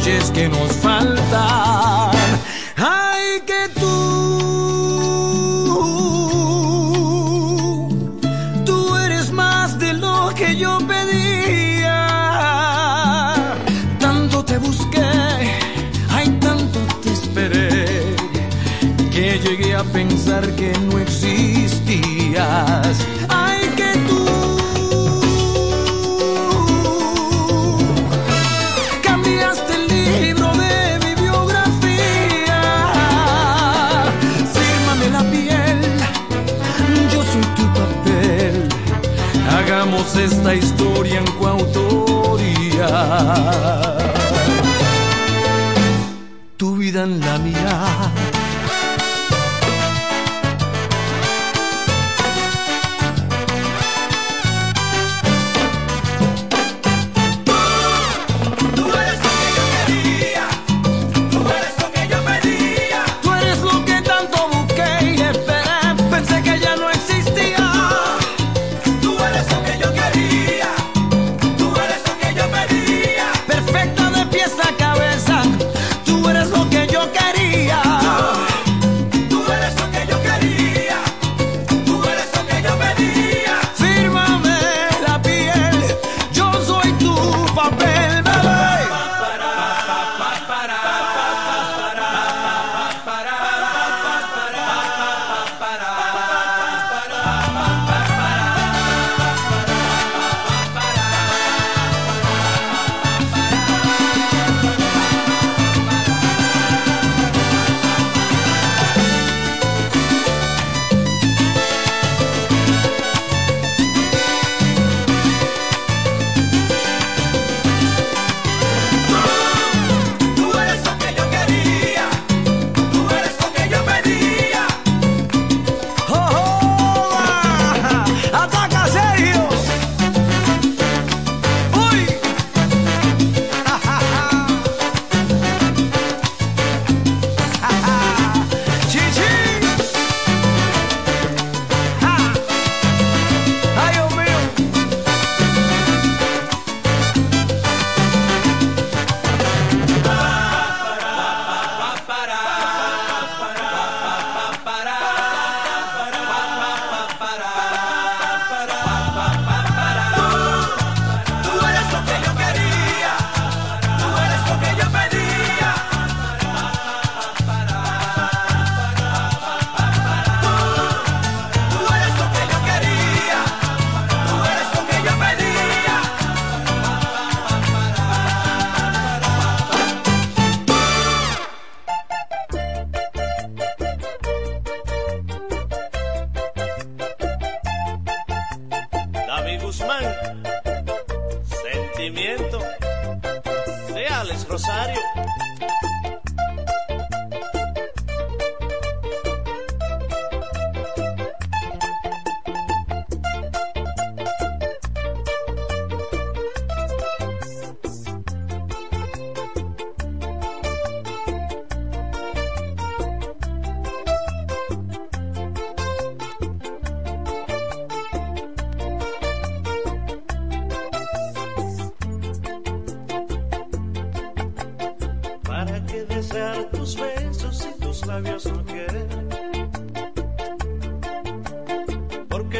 noches que nos faltan. Ay, que tú, tú eres más de lo que yo pedía. Tanto te busqué, ay, tanto te esperé, que llegué a pensar que no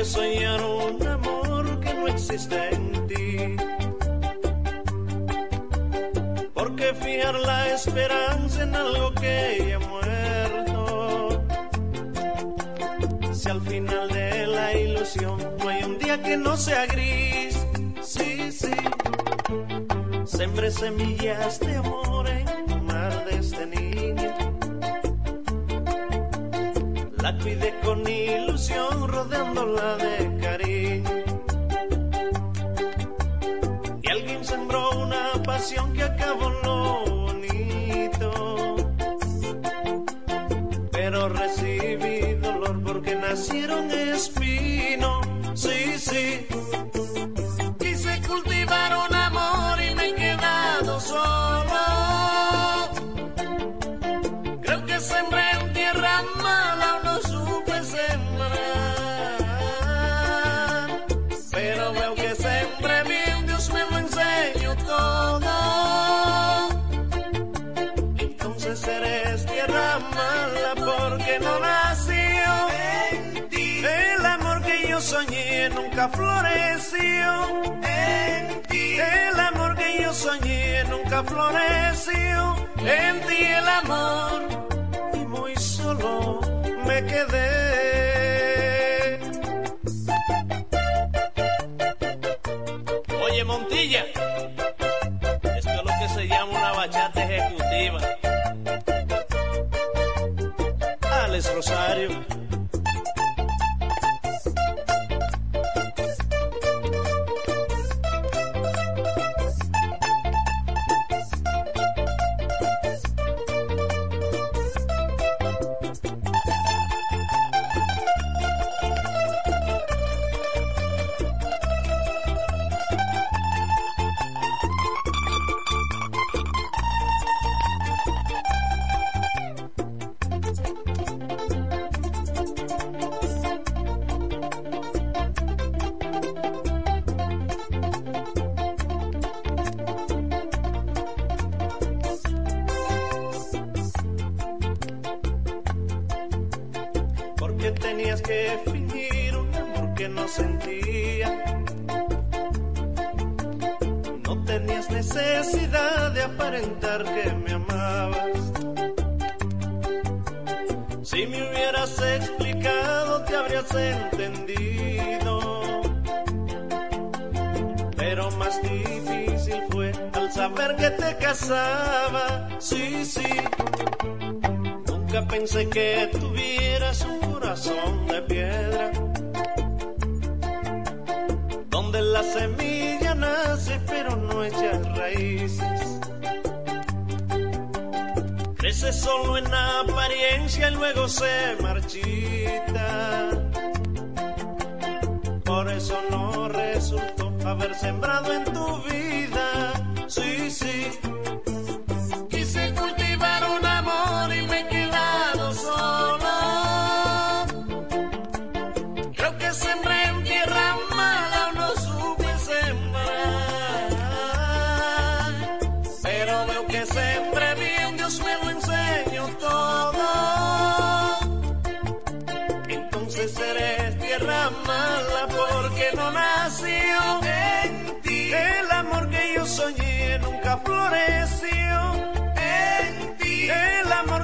que soñar un amor que no existe en ti. Porque fijar la esperanza en algo que ya muerto. Si al final de la ilusión no hay un día que no sea gris, sí, sí. Sembré semillas de amor en un mar de este niño. La cuidé con ilusión rodeándola de floreció en ti el amor.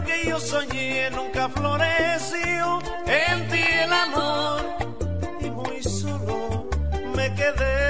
que yo soñé nunca floreció. En ti el amor y muy solo me quedé.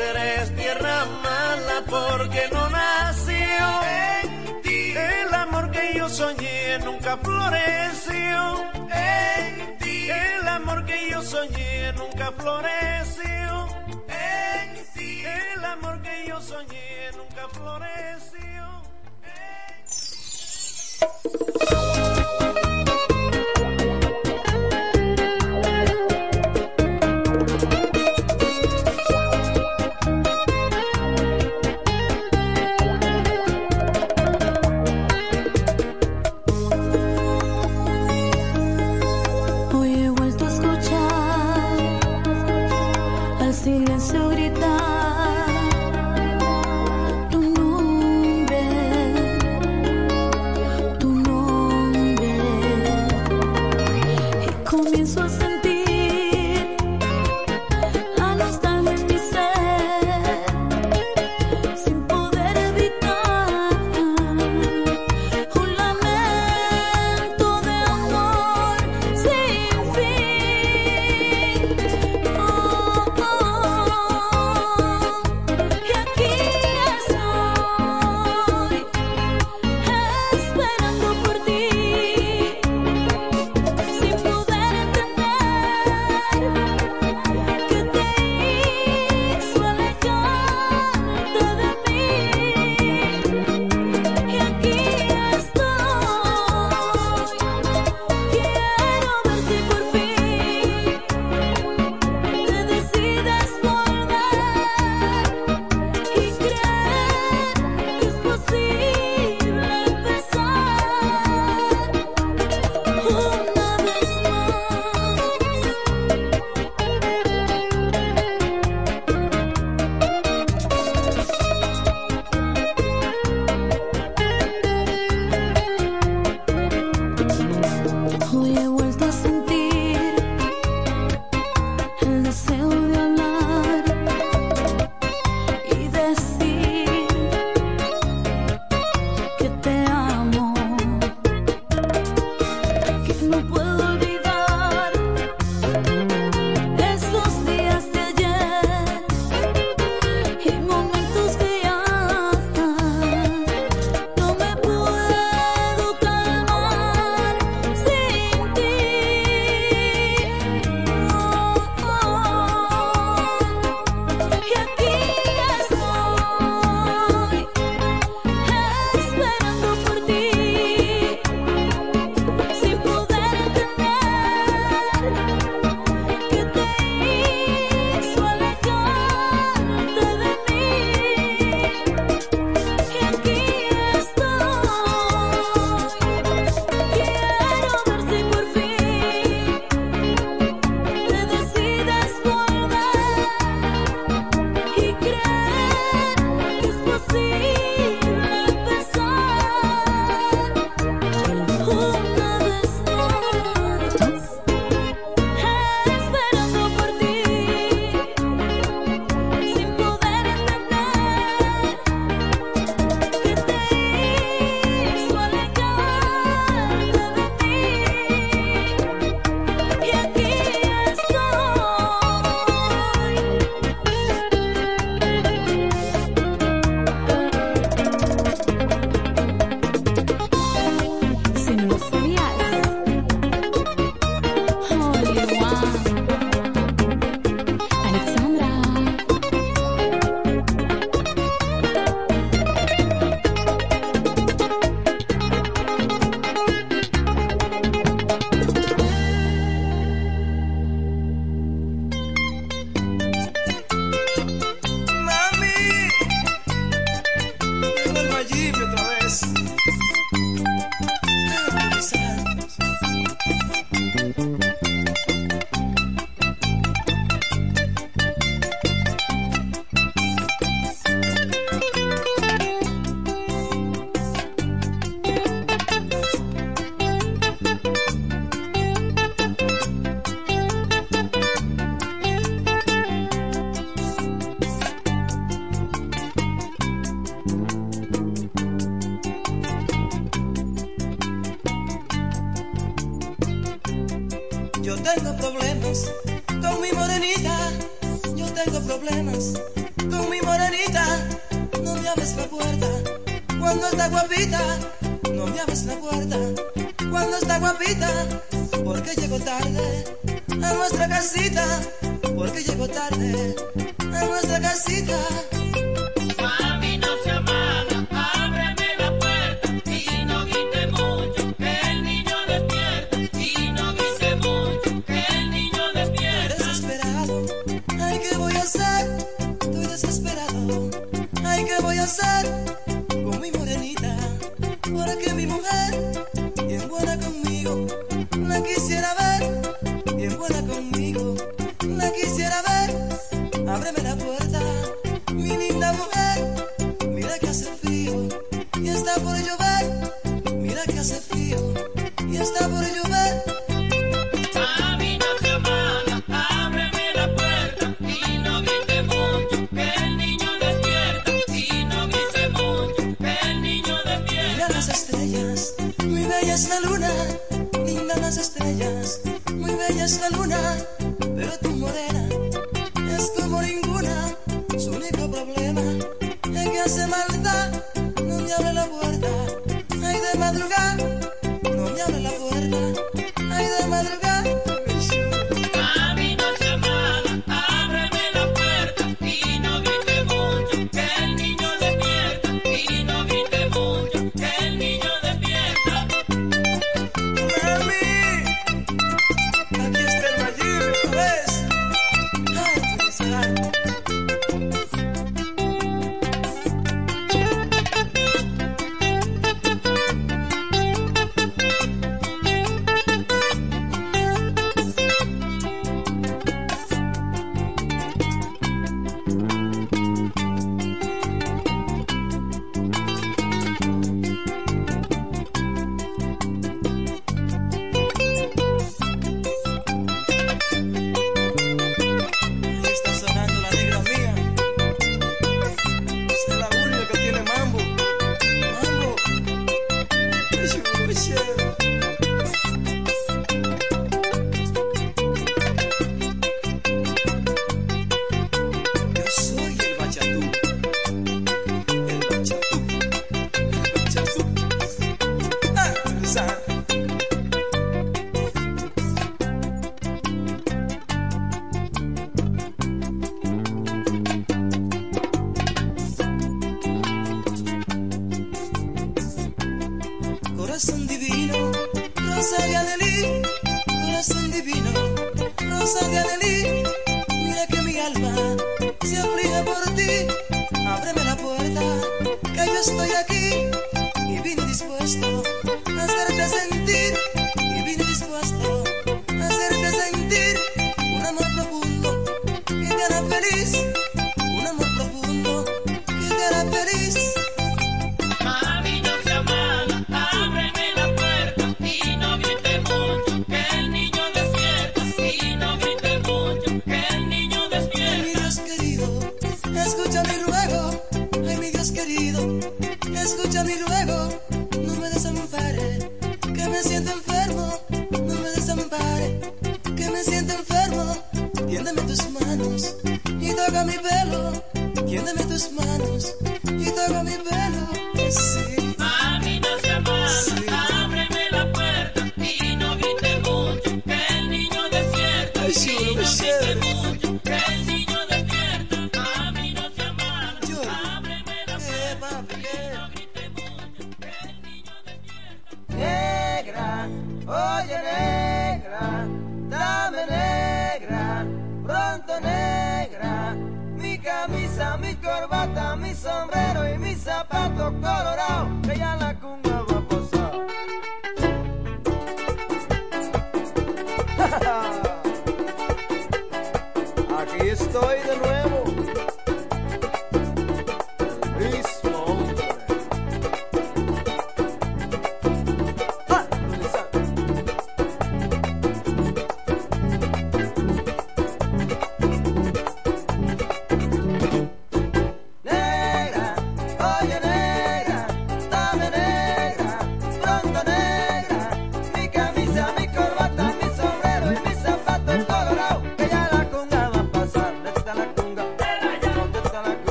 eres tierra mala porque no nació en ti. El amor que yo soñé nunca floreció en ti. El amor que yo soñé nunca floreció en ti. El amor que yo soñé nunca floreció.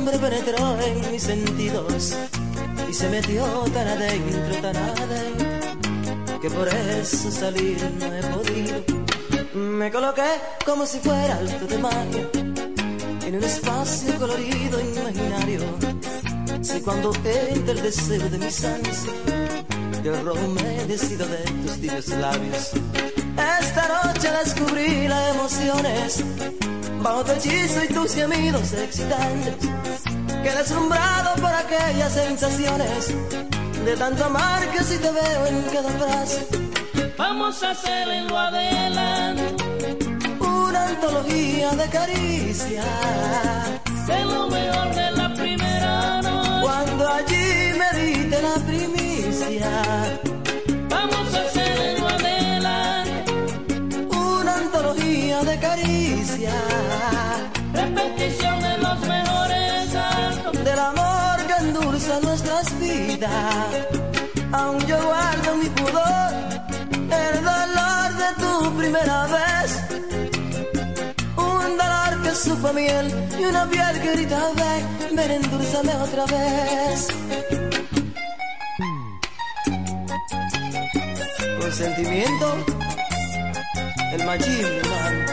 Tu nombre penetró en mis sentidos y se metió tan adentro, tan adentro, que por eso salir no he podido. Me coloqué como si fuera alto de magia en un espacio colorido imaginario. Si cuando entra el deseo de mis ansias, yo robo me de tus tibios labios. Esta noche descubrí las emociones bajo tu hechizo y tus gemidos excitantes. Que deslumbrado por aquellas sensaciones de tanto amar que si te veo en cada frase. Vamos a hacer en lo adelante, Una antología de caricias. de lo mejor de la primera noche. Cuando allí me diste la primicia. Vidas. Aún yo guardo mi pudor, el dolor de tu primera vez. Un dolor que supo miel y una piel que grita ven, ven endulzame otra vez. Con sentimiento, el machismo, hermano.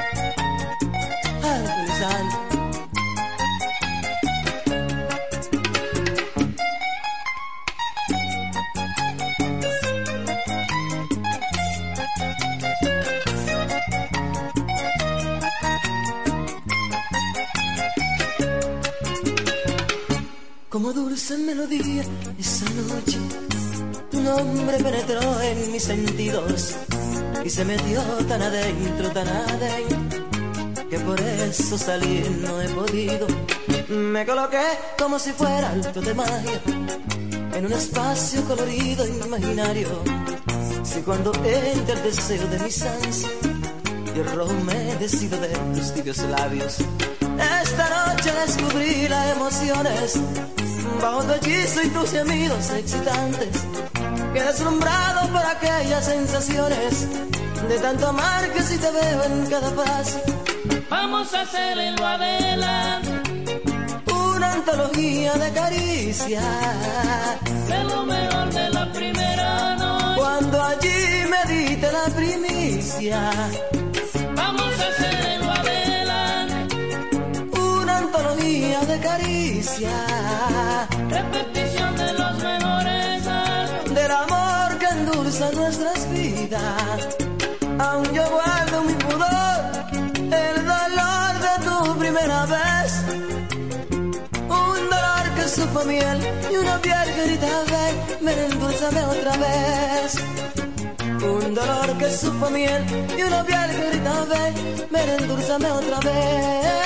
Alcoholizante. Como esa noche, tu nombre penetró en mis sentidos y se metió tan adentro, tan adentro, que por eso salir no he podido. Me coloqué como si fuera alto de magia en un espacio colorido imaginario. Si cuando entra el deseo de mis ansias, y el rojo me de tus tibios labios. Esta noche descubrí las emociones bajo tu hechizo y tus gemidos excitantes. Que deslumbrado por aquellas sensaciones de tanto amar que si te veo en cada paso. Vamos a hacer en lo adelante, Una antología de caricias. de lo mejor de la primera noche. Cuando allí me diste la primicia. Vamos a hacer en lo adelante, Una antología de caricias. Repetición de los mejores del amor que endulza nuestras vidas. Aún yo guardo mi pudor, el dolor de tu primera vez. Un dolor que supo miel y una piel que grita ven, ven endulzame otra vez. Un dolor que supo miel y una piel que grita ven, ven endulzame otra vez.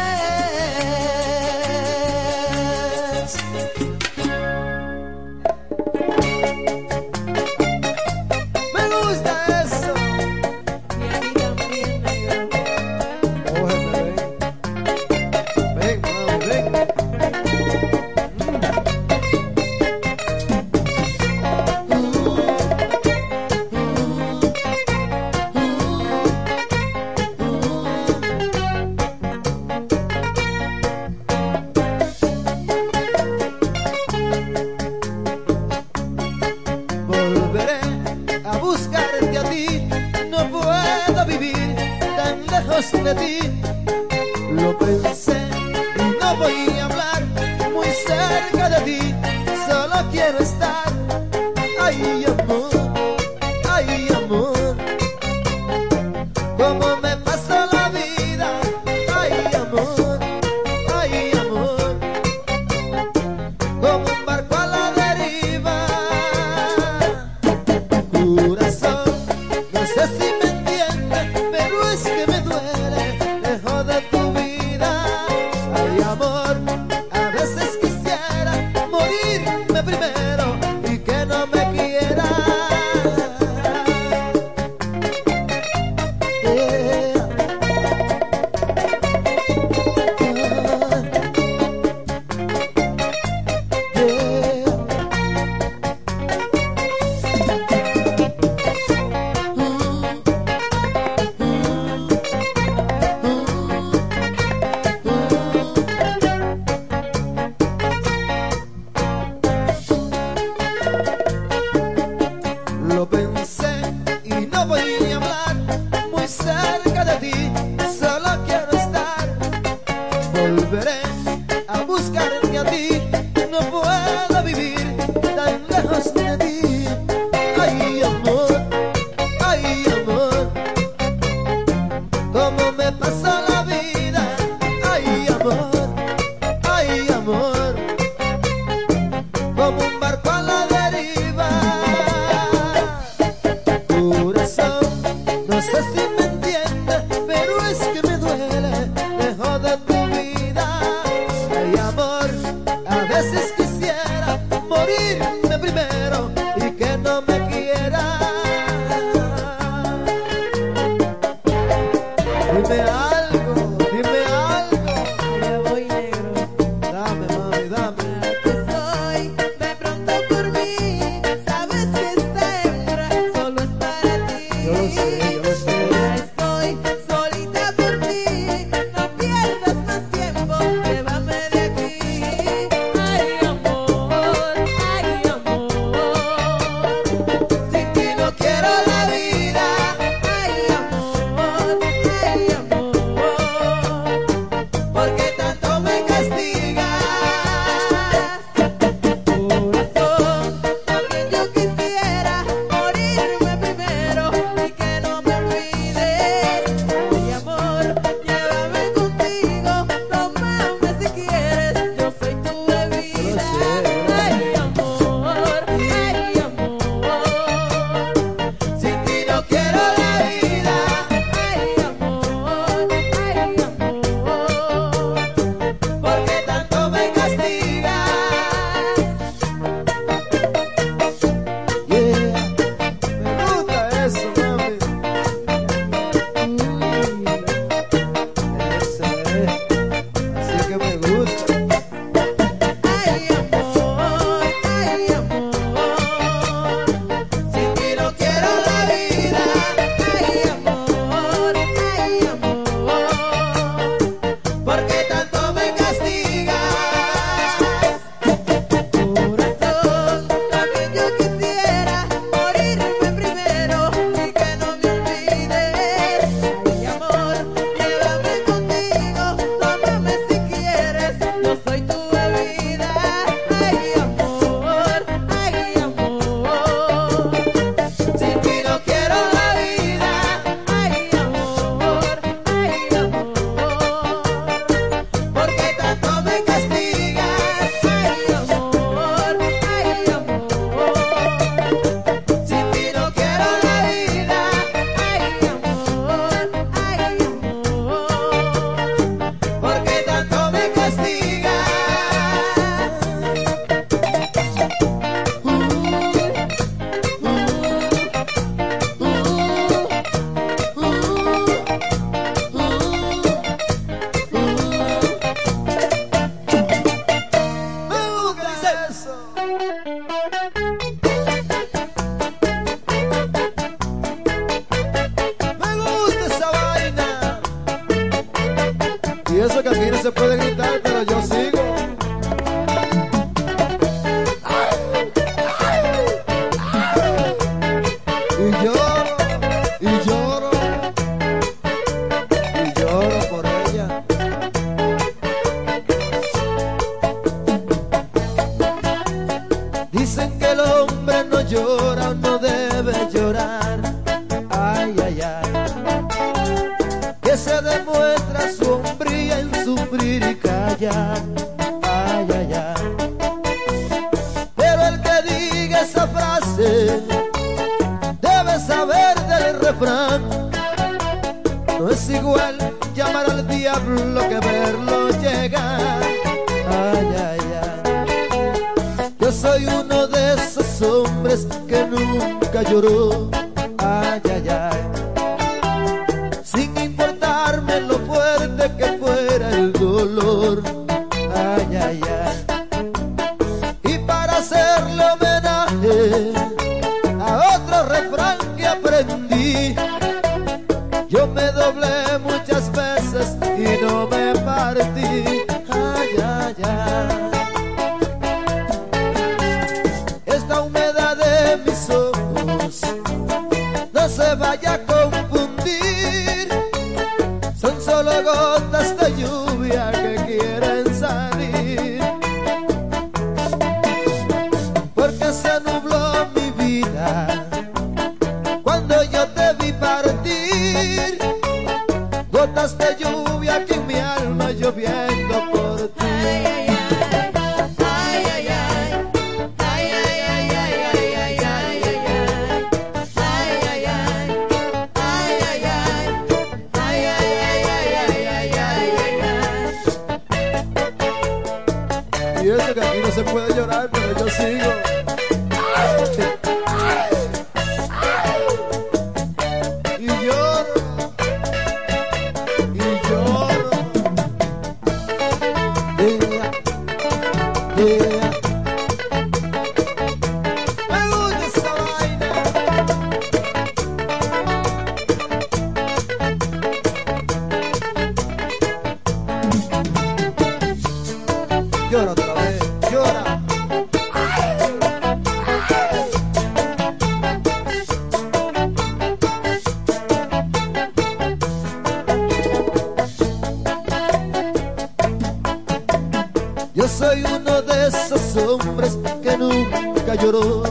soy uno de esos hombres que nunca lloró.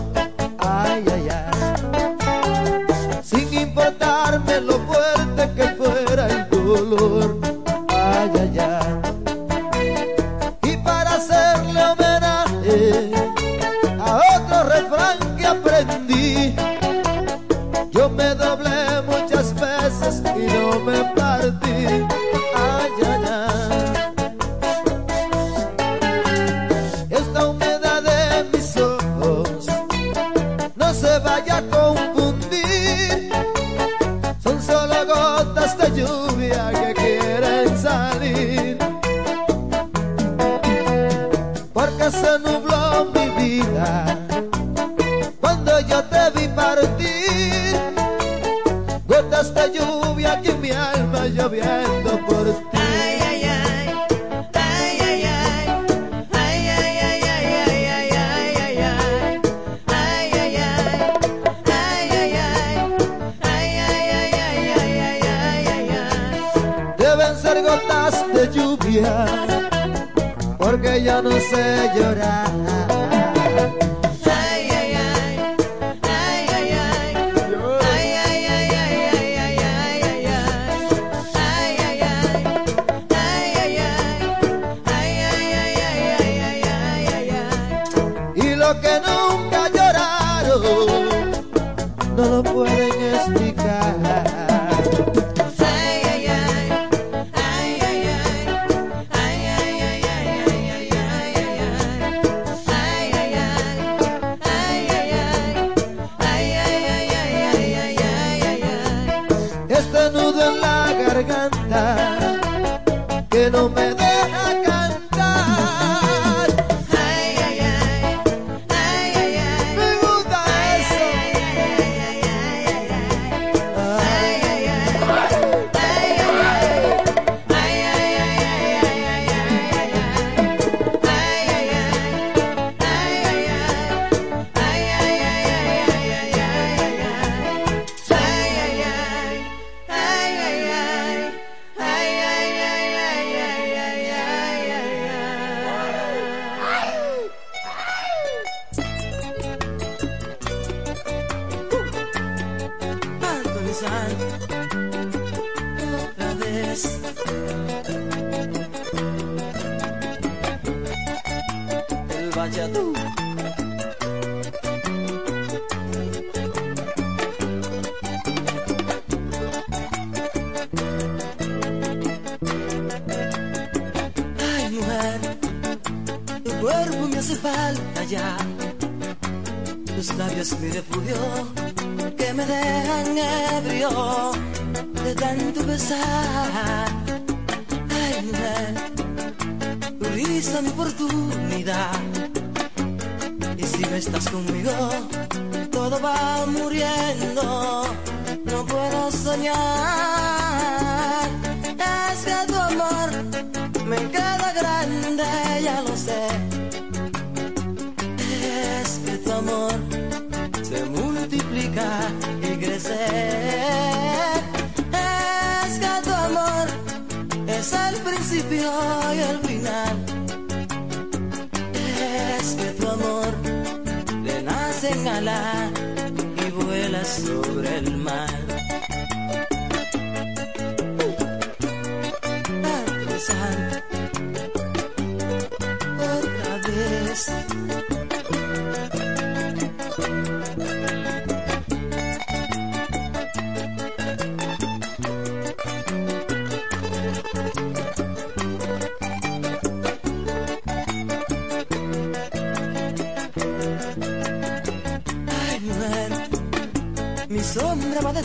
Ay, ay, ay.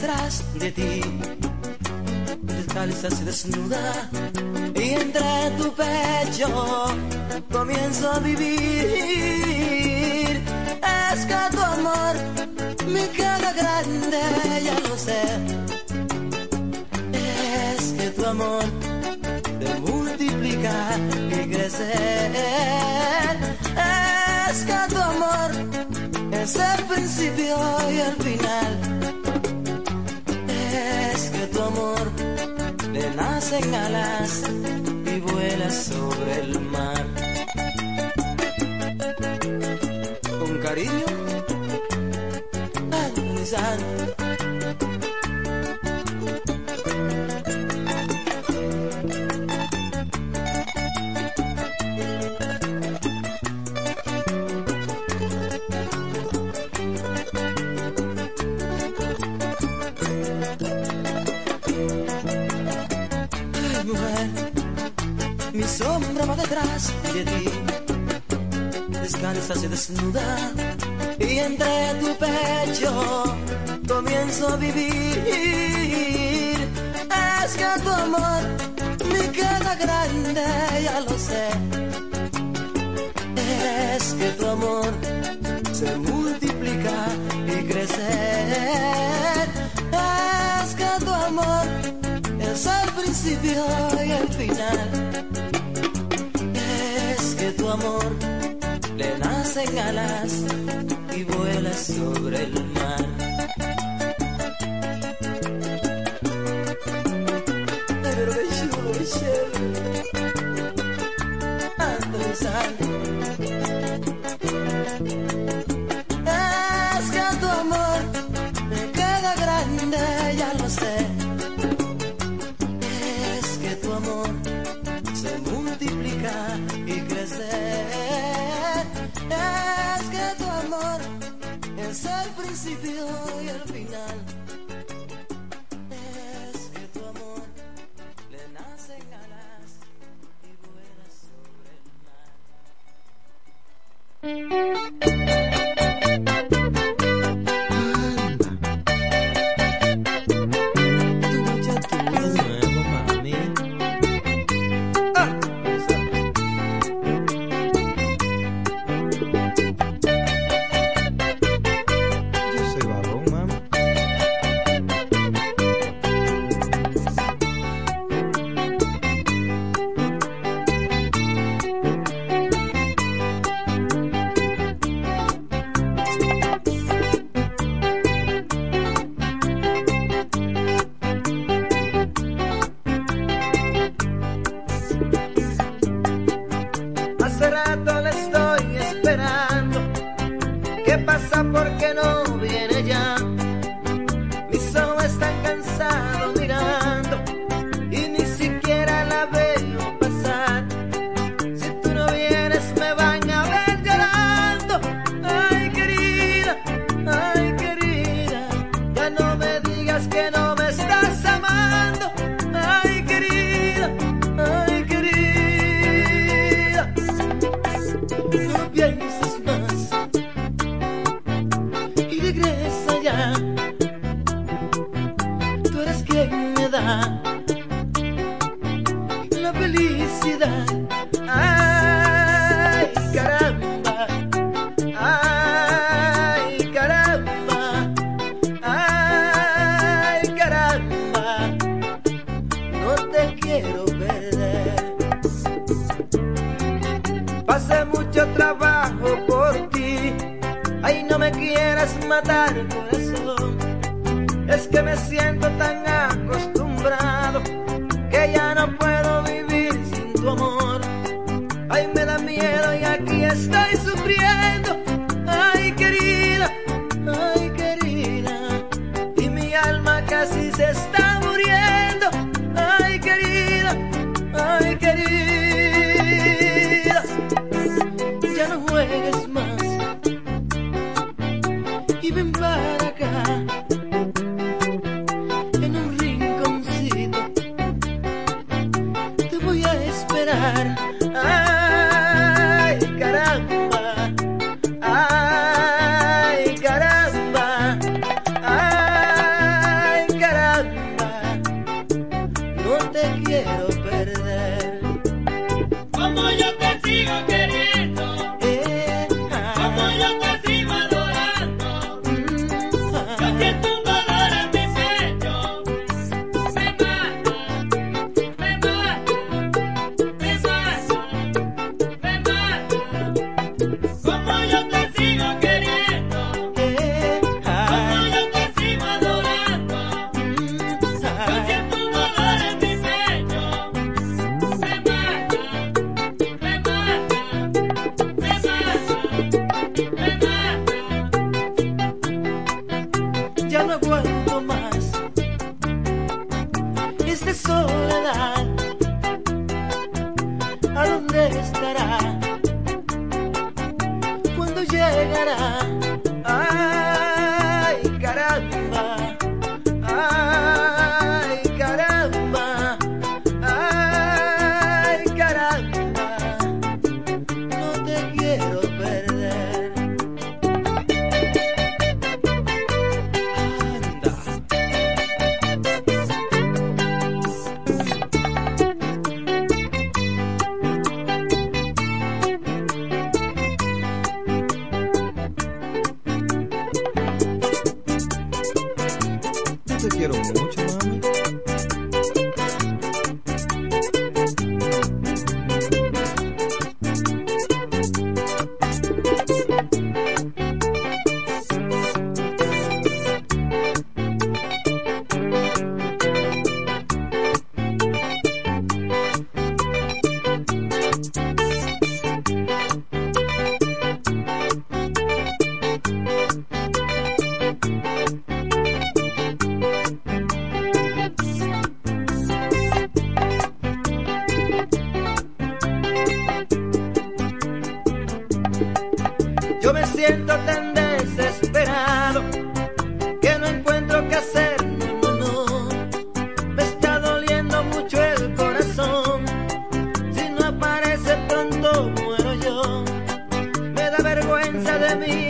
detrás de ti. Descalza se desnuda y entre tu pecho comienzo a vivir. Es que tu amor me caga grande, ya lo sé. Es que tu amor te multiplica y crece. Es que tu amor es el principio y el final. hacen alas y vuela sobre el mar.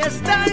De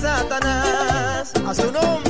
Satanás. A su nombre.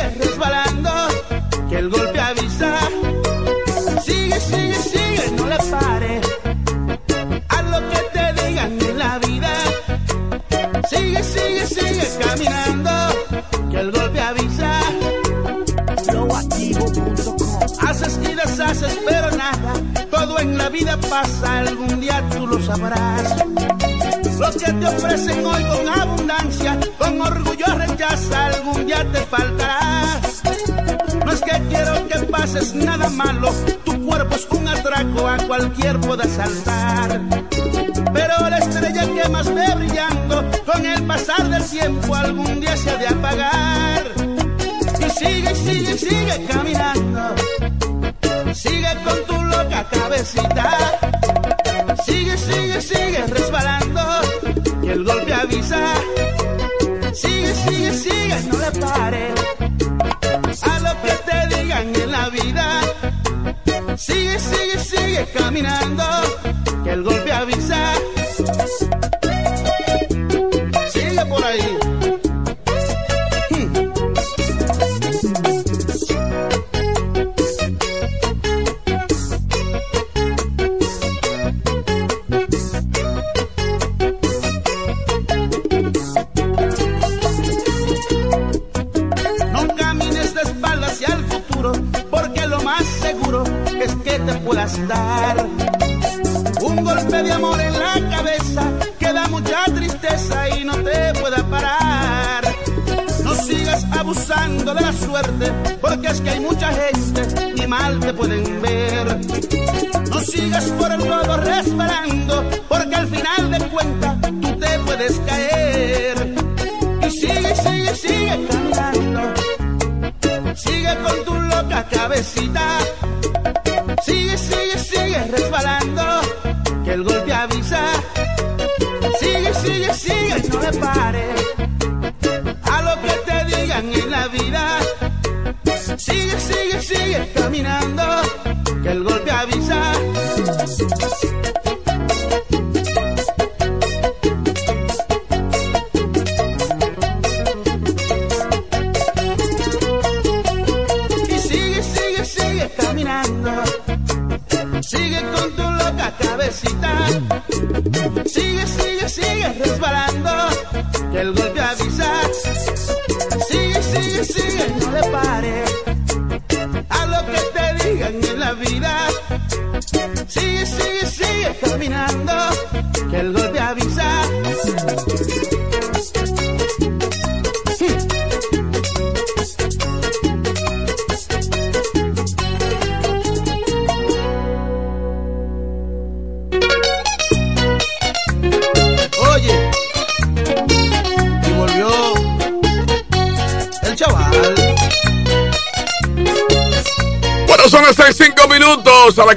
Sigue, resbalando. Que el golpe avisa. Sigue, sigue, sigue, no le pare. A lo que te digan en la vida. Sigue, sigue, sigue caminando. Que el golpe avisa. Haces y deshaces, pero nada. Todo en la vida pasa, algún día tú lo sabrás. Lo que te ofrecen hoy con abundancia, con orgullo rechaza, algún día te faltará. No es que quiero que pases nada malo, tu cuerpo es un atraco, a cualquier pueda saltar. Pero la estrella que más ve brillando, con el pasar del tiempo algún día se ha de apagar. Y sigue, sigue, sigue caminando. Sigue con tu loca cabecita. Sigue, sigue, sigue resbalando. Que el golpe avisa. Sigue, sigue, sigue, no le pare. Caminando.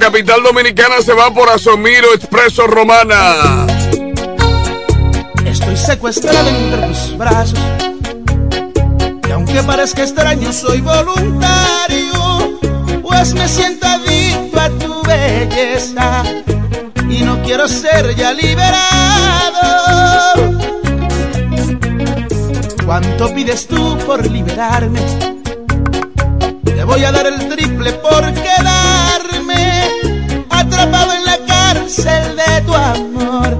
Capital dominicana se va por Asomiro Expreso Romana. Estoy secuestrado entre tus brazos. Y aunque parezca extraño, soy voluntario. Pues me siento adicto a tu belleza. Y no quiero ser ya liberado. ¿Cuánto pides tú por liberarme? Te voy a dar el triple por quedarme cárcel de tu amor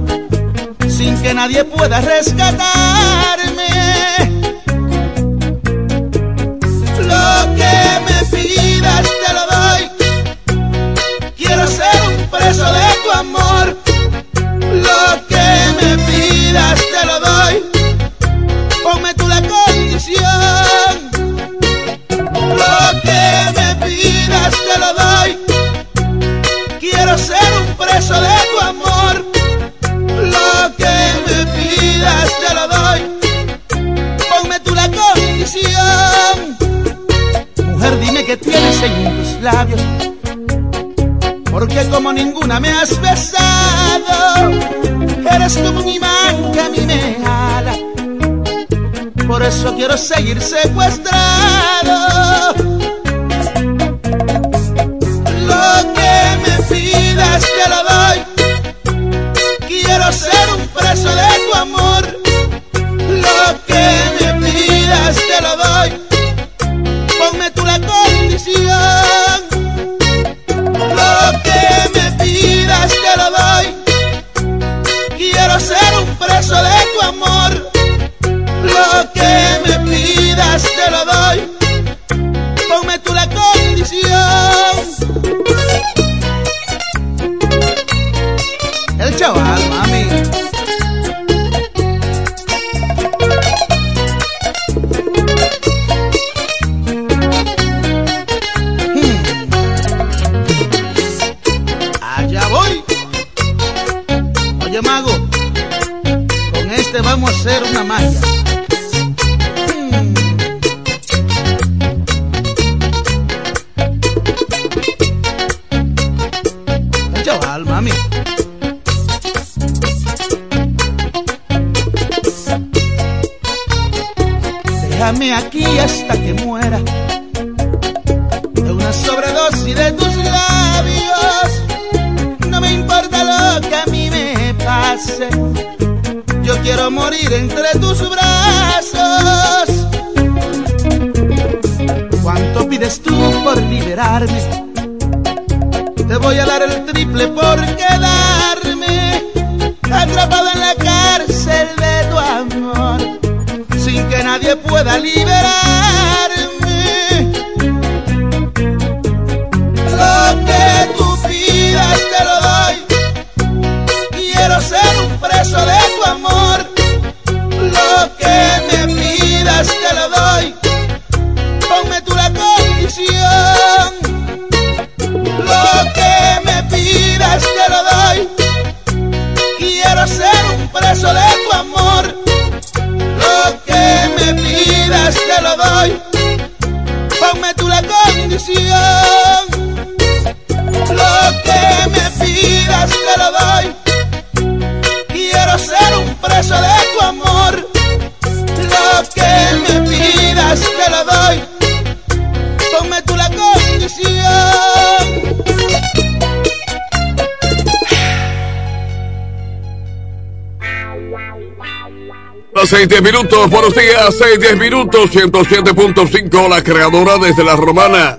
sin que nadie pueda rescatarme. Lo que me pidas te lo doy. Quiero ser un preso de tu amor. tienes en tus labios. Porque como ninguna me has besado, eres como un imán que a mí me jala. Por eso quiero seguir secuestrado. Lo que me pidas te lo horas de la 6, 10 minutos, buenos días, 6, 10 minutos, 107.5, la creadora desde la romana.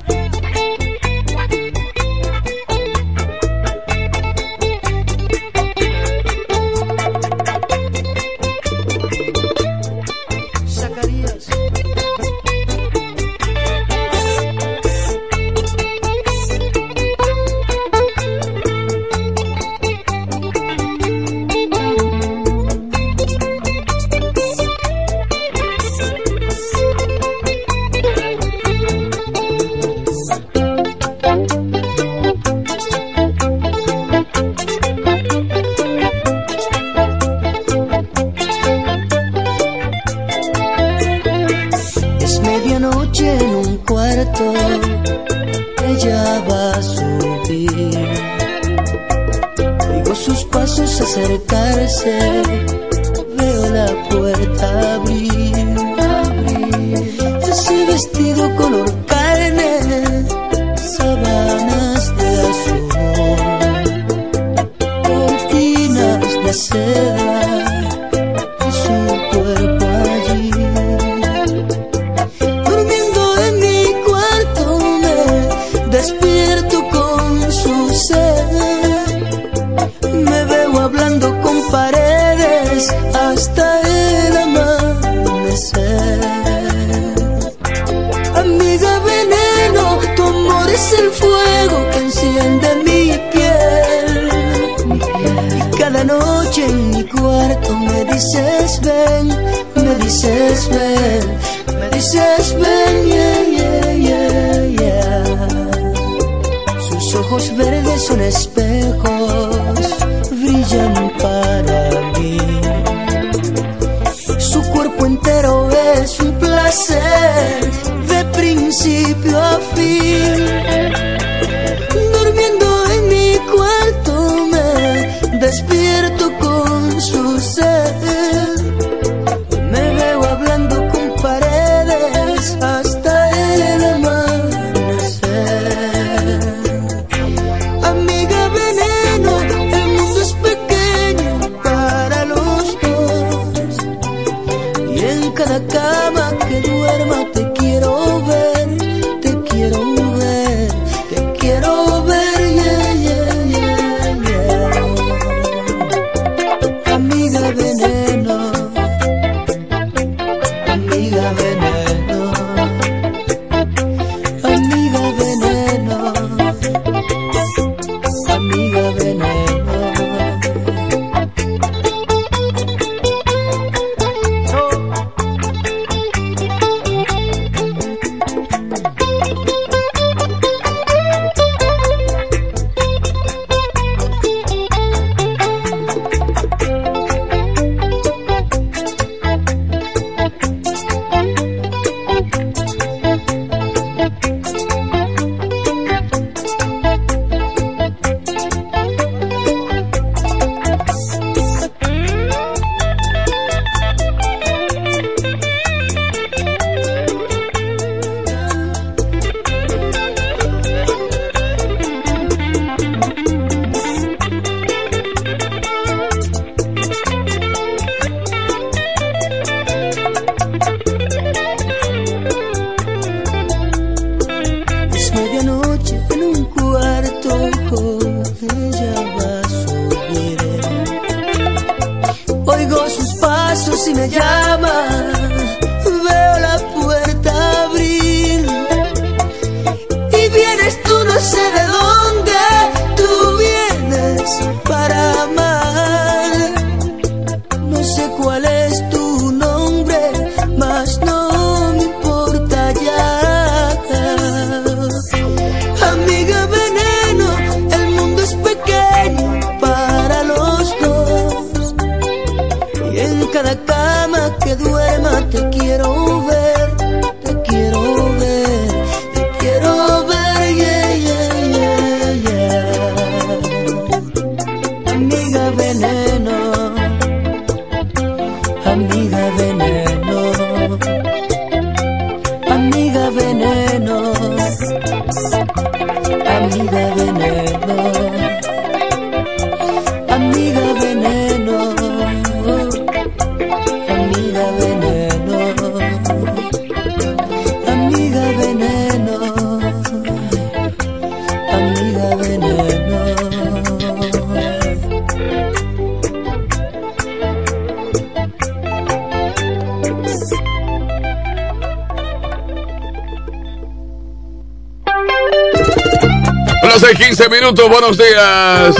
Minutos, buenos días.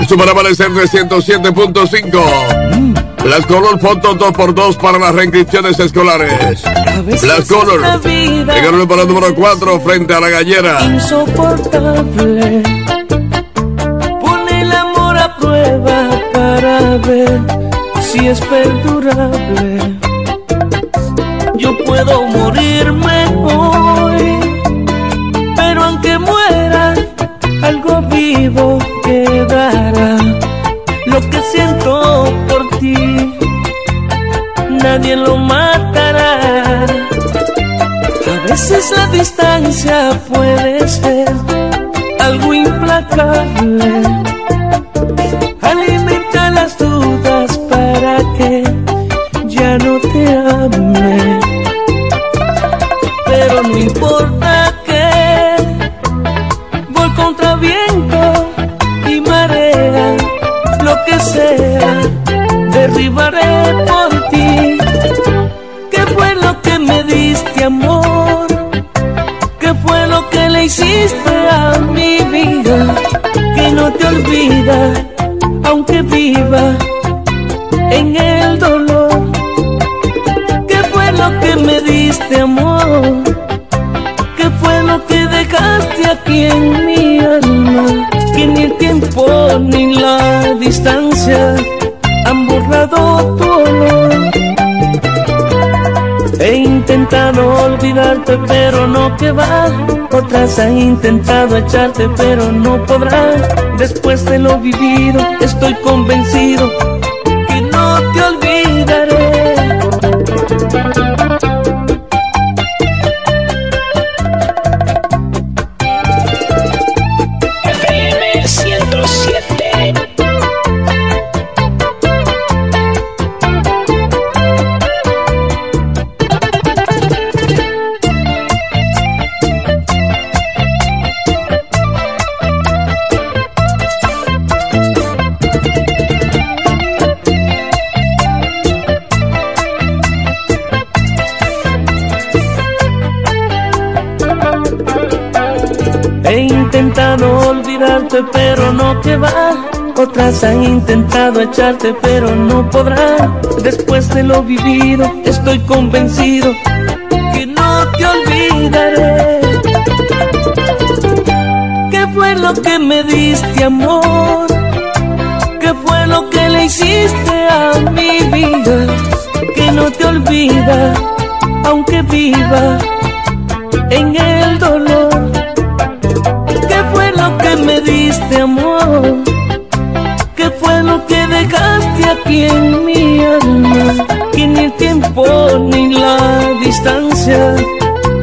Esto para amanecer de 107.5. Las Color Foto 2x2 para las reinscripciones escolares. Las Color. Llegaron para el número 4 frente a la gallera. insoportable. Pone el amor a prueba para ver si es perdurable. Yo puedo morirme quedará. Lo que siento por ti, nadie lo matará. A veces la distancia puede ser algo implacable. Han intentado echarte, pero no podrán. Después de lo vivido, estoy convencido pero no que va. Otras han intentado echarte, pero no podrán. Después de lo vivido, estoy convencido que no te olvidaré. ¿Qué fue lo que me diste, amor? ¿Qué fue lo que le hiciste a mi vida? Que no te olvida, aunque viva en el diste, amor? ¿Qué fue lo que dejaste aquí en mi alma? Que ni el tiempo ni la distancia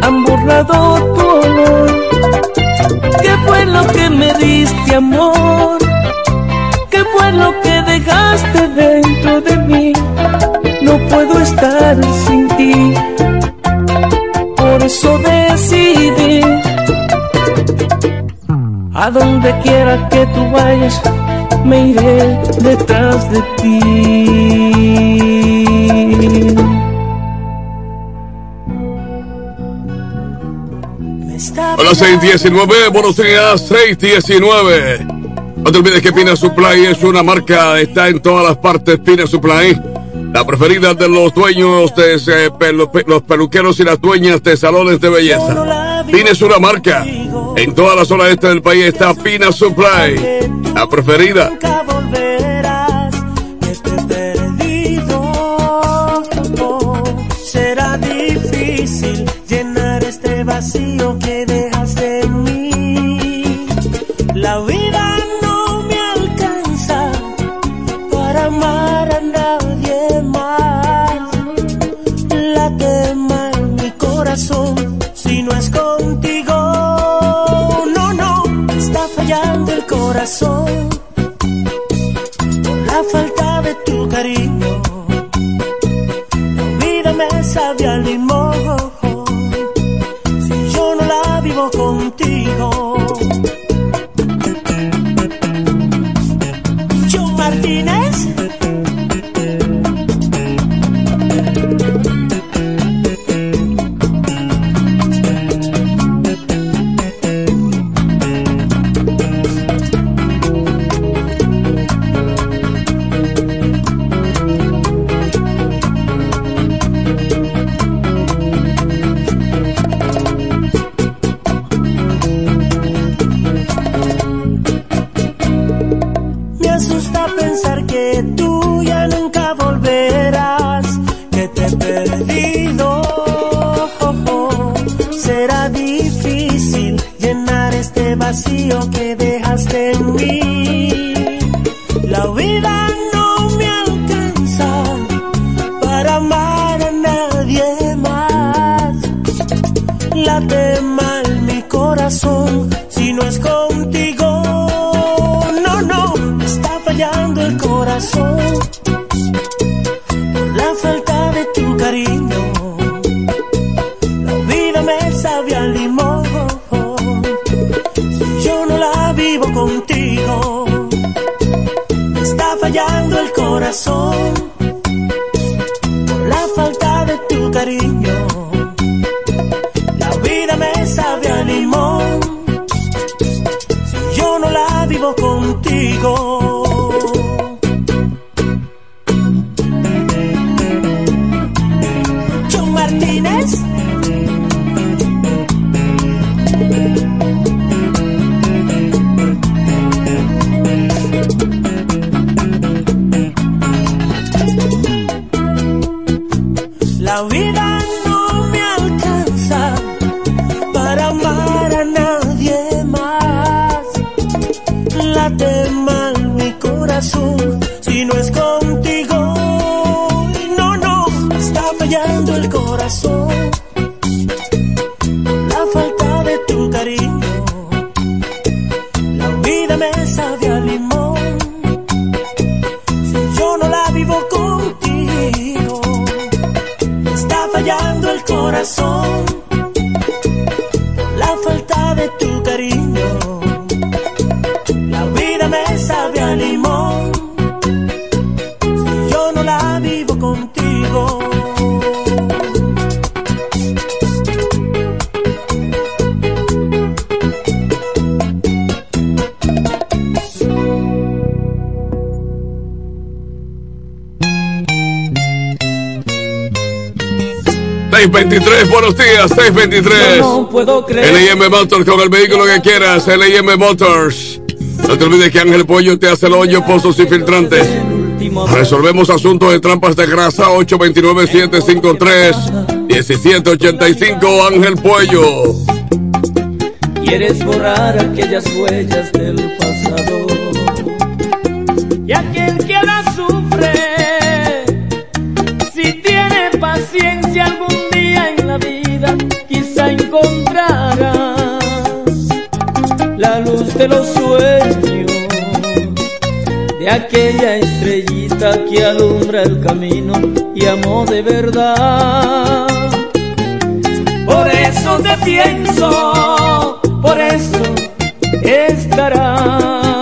han borrado tu olor. ¿Qué fue lo que me diste, amor? ¿Qué fue lo que dejaste dentro de mí? No puedo estar sin ti. Por eso decidí a donde quiera que tú vayas, me iré detrás de ti. Hola 619, buenos días 619. No te olvides que Pina Supply es una marca, está en todas las partes Pina Supply. La preferida de los dueños de los peluqueros y las dueñas de salones de belleza. Pina es una marca en toda la zona este del país está Pina Supply. La preferida. Perdido. Será difícil llenar este vacío que Late mal mi corazón ...623, buenos días, 623. No puedo creer. LIM Motors con el vehículo que quieras, LIM Motors. No te olvides que Ángel Pollo te hace el hoyo, pozos y filtrantes. Resolvemos asuntos de trampas de grasa 829-753-1785 Ángel Pollo. Quieres borrar aquellas huellas del de los sueños, de aquella estrellita que alumbra el camino y amó de verdad. Por eso te pienso, por eso estarás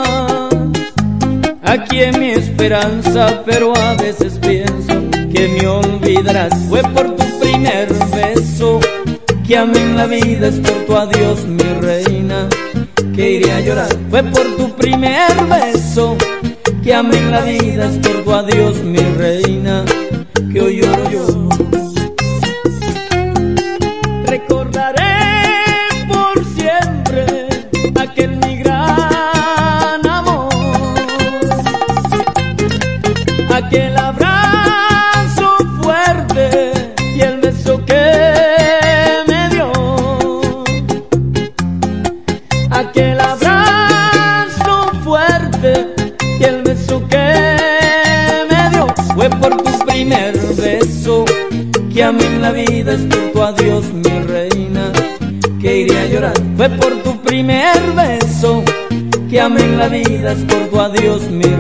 aquí en mi esperanza, pero a veces pienso que me olvidarás. Fue por tu primer beso que amé en la vida es por tu adiós, mi a Fue por tu primer beso, que amé la vida es por tu adiós, mi reina, es por tu adiós mi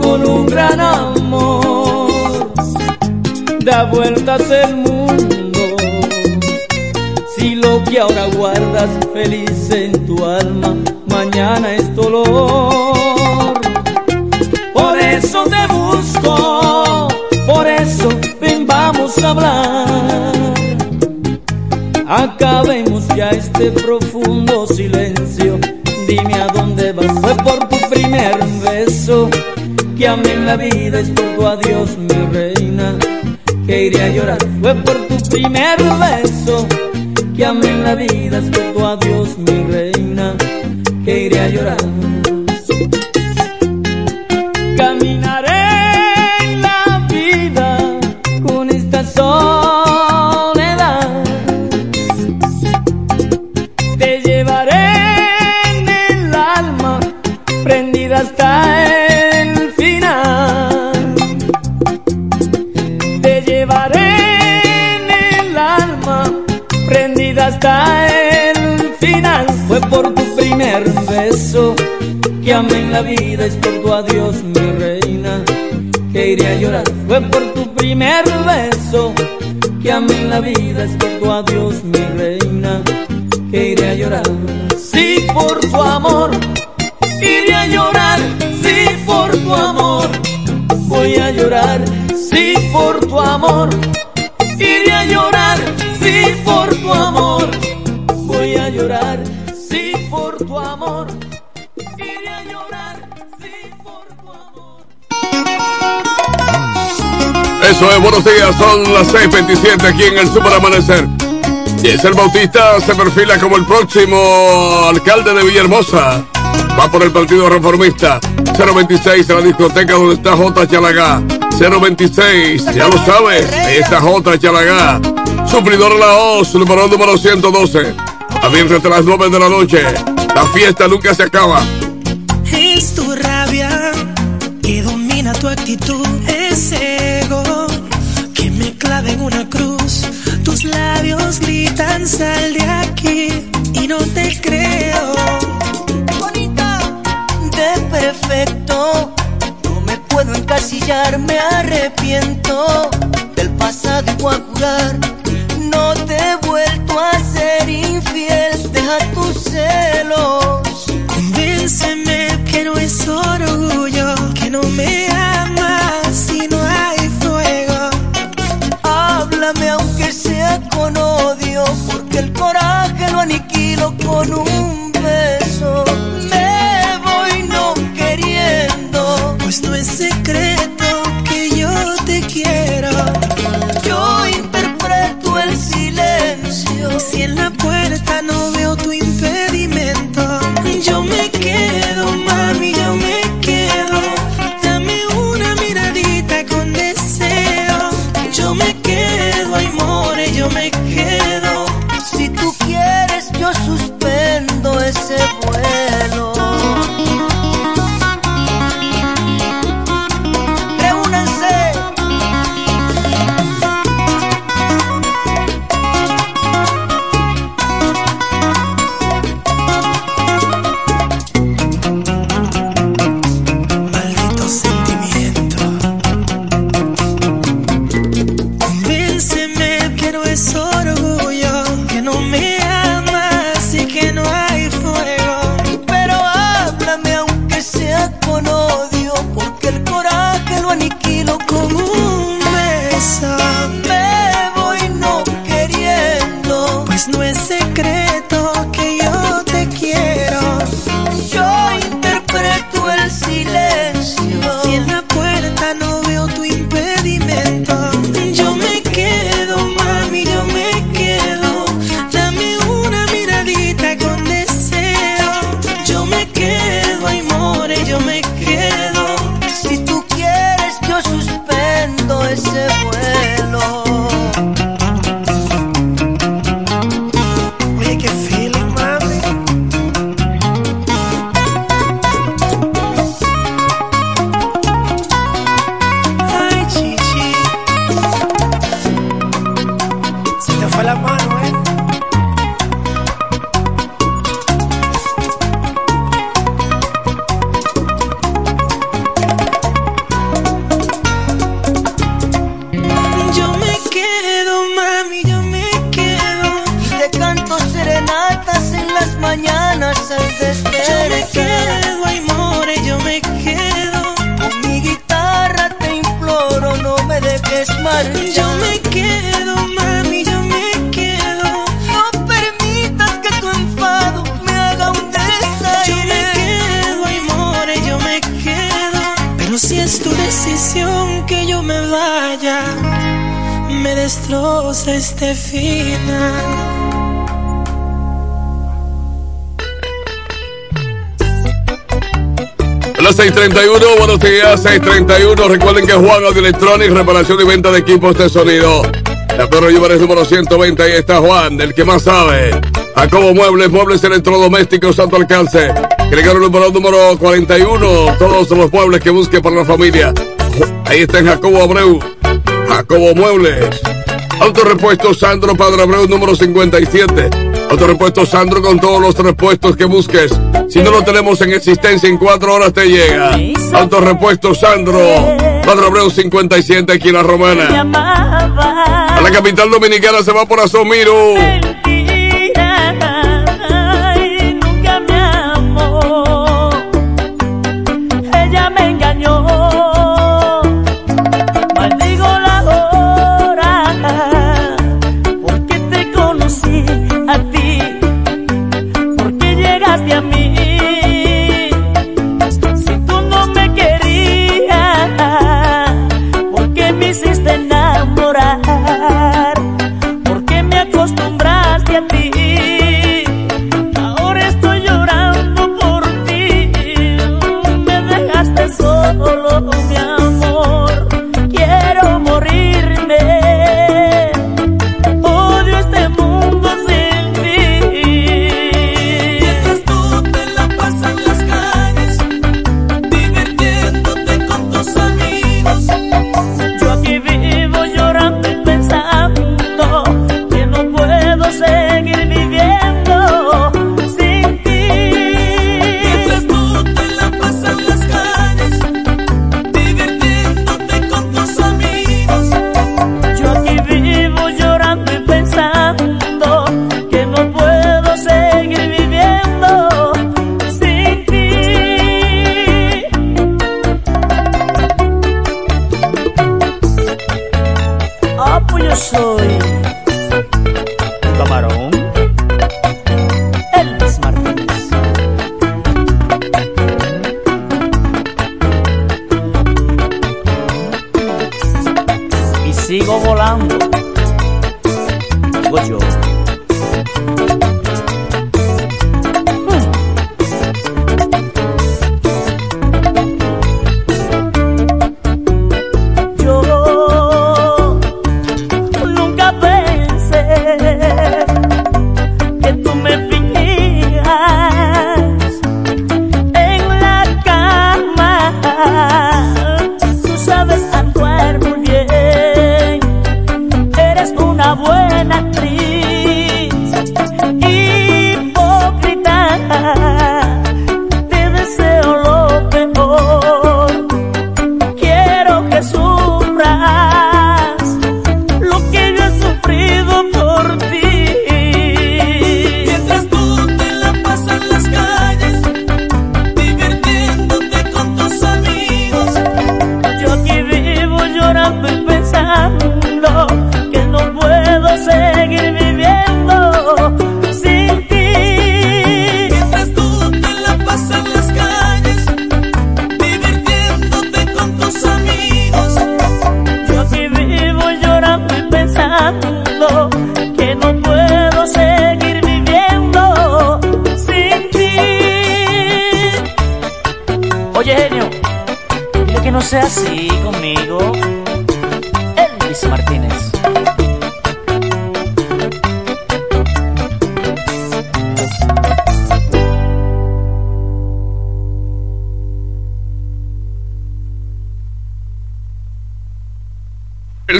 con un gran amor. Da vueltas el mundo, si lo que ahora guardas feliz en tu alma, mañana es dolor. Por eso te busco, por eso ven vamos a hablar. Acabemos ya este profundo beso que amé en la vida. Es por tu adiós, mi reina, que iré a llorar. Fue por tu primer beso que amé en la vida. Es por días, son las 6.27 aquí en el Super Amanecer. Yesel Bautista se perfila como el próximo alcalde de Villahermosa. Va por el Partido Reformista. 026 en la discoteca donde está J. Chalagá. 026, ya lo sabes, ahí está J. Chalagá. Suplidor la OZ, número número 112. Abierto hasta las 9 de la noche. La fiesta nunca se acaba. Es tu rabia que domina tu actitud, ese sal de aquí y no te creo. bonita de perfecto. No me puedo encasillar, me arrepiento del pasado y voy a jurar. Con un 6:31, buenos días, 6:31. Recuerden que Juan Audio Electronics, reparación y venta de equipos de sonido. La Perro Lluveres número 120, ahí está Juan, del que más sabe. Jacobo Muebles, muebles electrodomésticos, alto alcance. Agregaron el número número 41, todos los muebles que busque para la familia. Ahí está en Jacobo Abreu, Jacobo Muebles. Autorepuesto Sandro Padre Abreu número 57. Autorepuesto Sandro con todos los repuestos que busques. Si no lo tenemos en existencia, en cuatro horas te llega. Autorepuesto Sandro Padre Abreu 57 aquí en la Romana. A la capital dominicana se va por Asomiro. soy.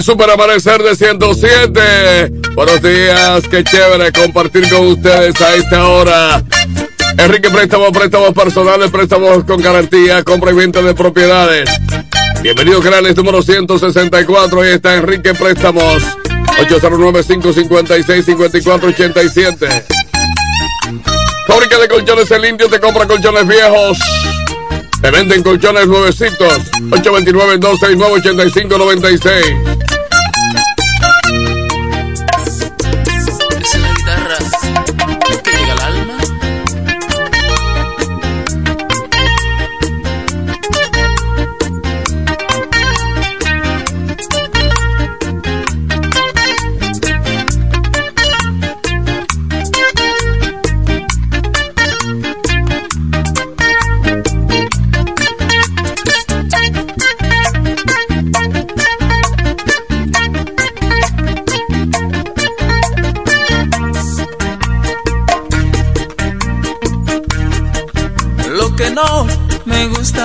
Super amanecer de 107. Buenos días, qué chévere compartir con ustedes a esta hora. Enrique Préstamos, préstamos personales, préstamos con garantía, compra y venta de propiedades. Bienvenido, canales número 164. Ahí está Enrique Préstamos. 809-556-5487. Fábrica de colchones El Indio te compra colchones viejos. Te venden colchones nuevecitos. 829-269-8596.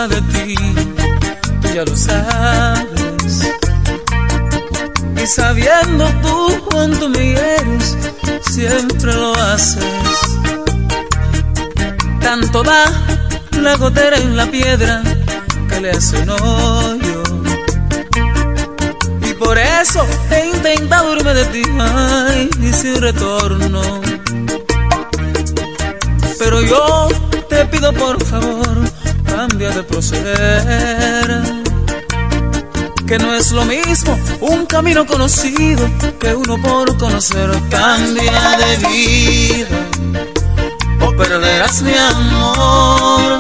De ti, tú ya lo sabes. Y sabiendo tú cuánto me quieres, siempre lo haces. Tanto da la gotera en la piedra que le hace un hoyo. Y por eso he intentado irme de ti, ay, y sin retorno. Pero yo te pido por de proceder. Que no es lo mismo un camino conocido que uno por conocer. Cambia de vida o perderás mi amor.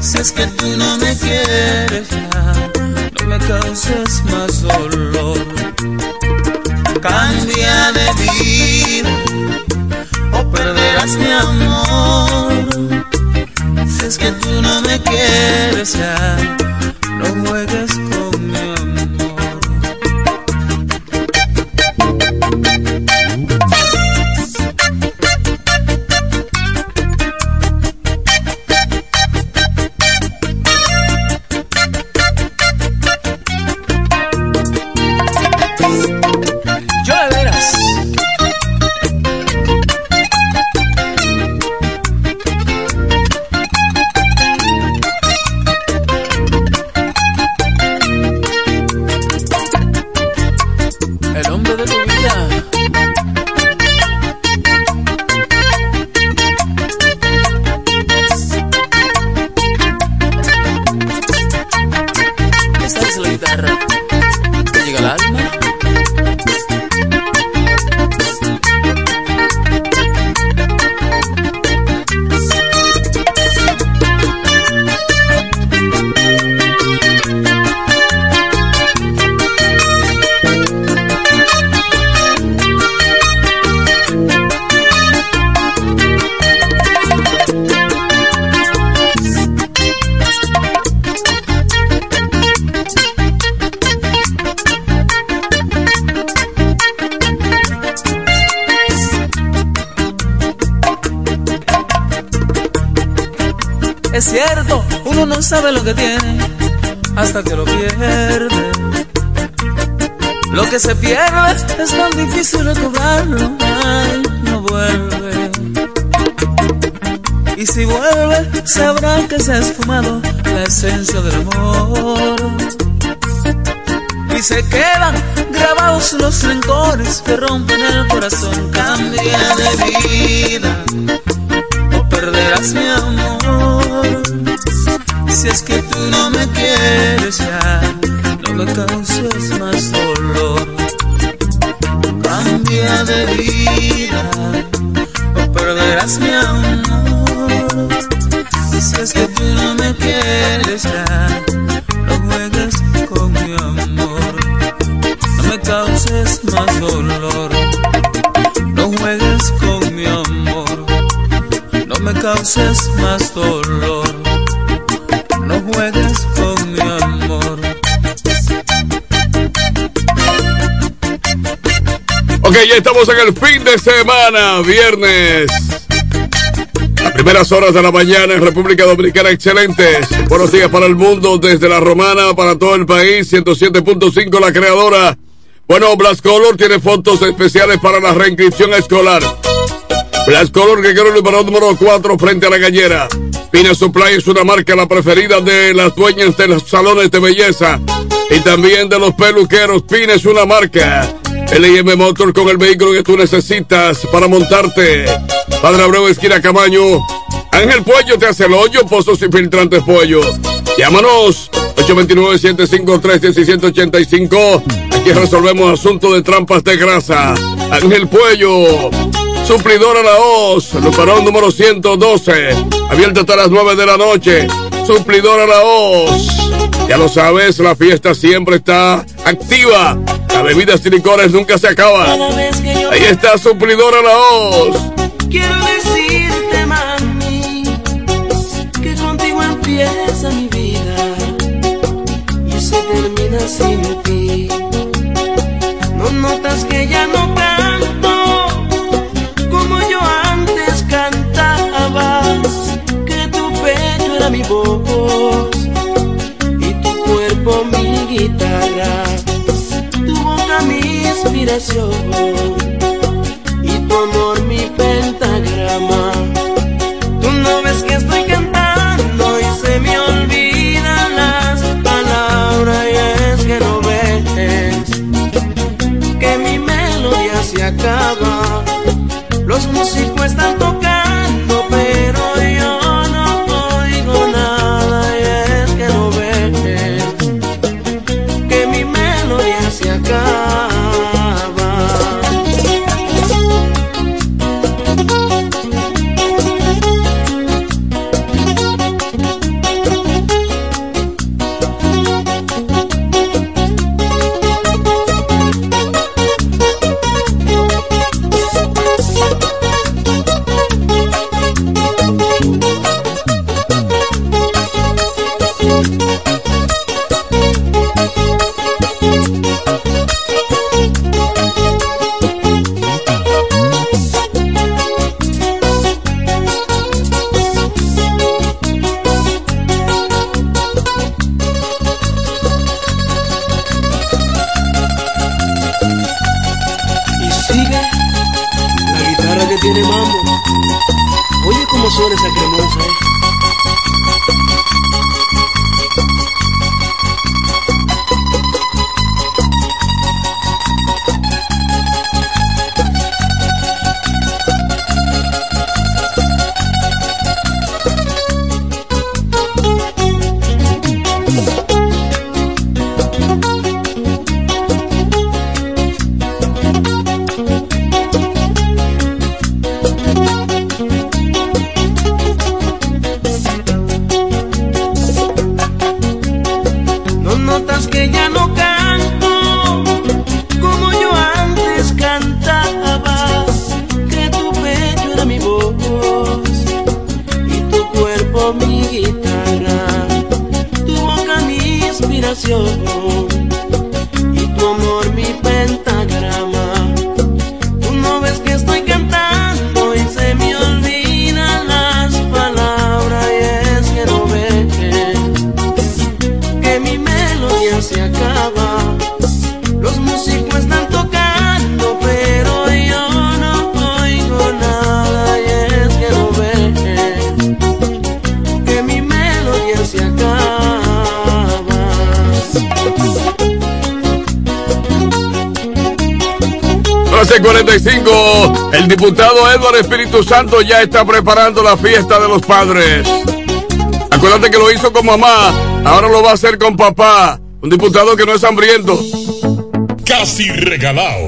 Si es que tú no me quieres ya, no me causes más dolor. Cambia de vida o perderás mi amor. Si es que tú no estamos en el fin de semana, viernes. Las primeras horas de la mañana en República Dominicana, excelentes. Buenos días para el mundo, desde la romana para todo el país, 107.5 la creadora. Bueno, Blas Color tiene fotos especiales para la reinscripción escolar. Blas Color que quiero el número número 4 frente a la gallera. Pina Supply es una marca la preferida de las dueñas de los salones de belleza y también de los peluqueros. Pina es una marca. LIM Motor con el vehículo que tú necesitas para montarte. Padre Abreu, esquina Camaño. Ángel Pollo te hace el hoyo, pozos y filtrantes pollo. Llámanos 829-753-1785. Aquí resolvemos asuntos de trampas de grasa. Ángel Pollo. Suplidora La Hoz, Luparón número 112. Abierta hasta las 9 de la noche. Suplidora La Hoz. Ya lo sabes, la fiesta siempre está activa. Las bebidas y licores nunca se acaban. Ahí está Suplidora La Hoz. Edward Espíritu Santo ya está preparando la fiesta de los padres. Acuérdate que lo hizo con mamá, ahora lo va a hacer con papá. Un diputado que no es hambriento. Casi regalado,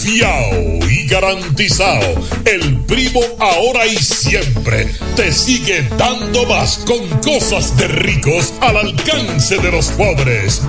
Fiao y garantizado. El Primo ahora y siempre te sigue dando más con cosas de ricos al alcance de los pobres.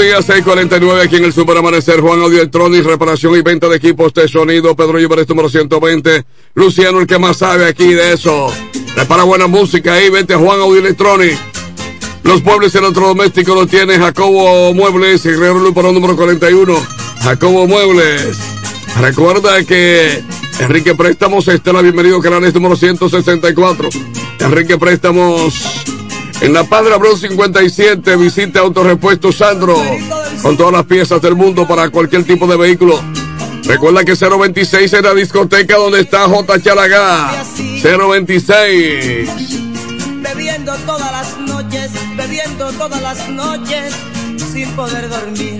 Días, 6:49 aquí en el Super Amanecer. Juan Audio Electronics, reparación y venta de equipos de sonido. Pedro Ibares, número 120. Luciano, el que más sabe aquí de eso. Repara buena música ahí, vente Juan Audio Electronics. Los muebles electrodomésticos los tiene Jacobo Muebles, y Guerrero Luperón número 41. Jacobo Muebles. Recuerda que Enrique Préstamos, Estela, bienvenido, canales número 164. Enrique Préstamos en la Padre Abreu 57, visita Autorepuesto Sandro, con todas las piezas del mundo para cualquier tipo de vehículo. Recuerda que 026 es la discoteca donde está J. Chalagá. 026. bebiendo todas las noches, bebiendo todas las noches, sin poder dormir,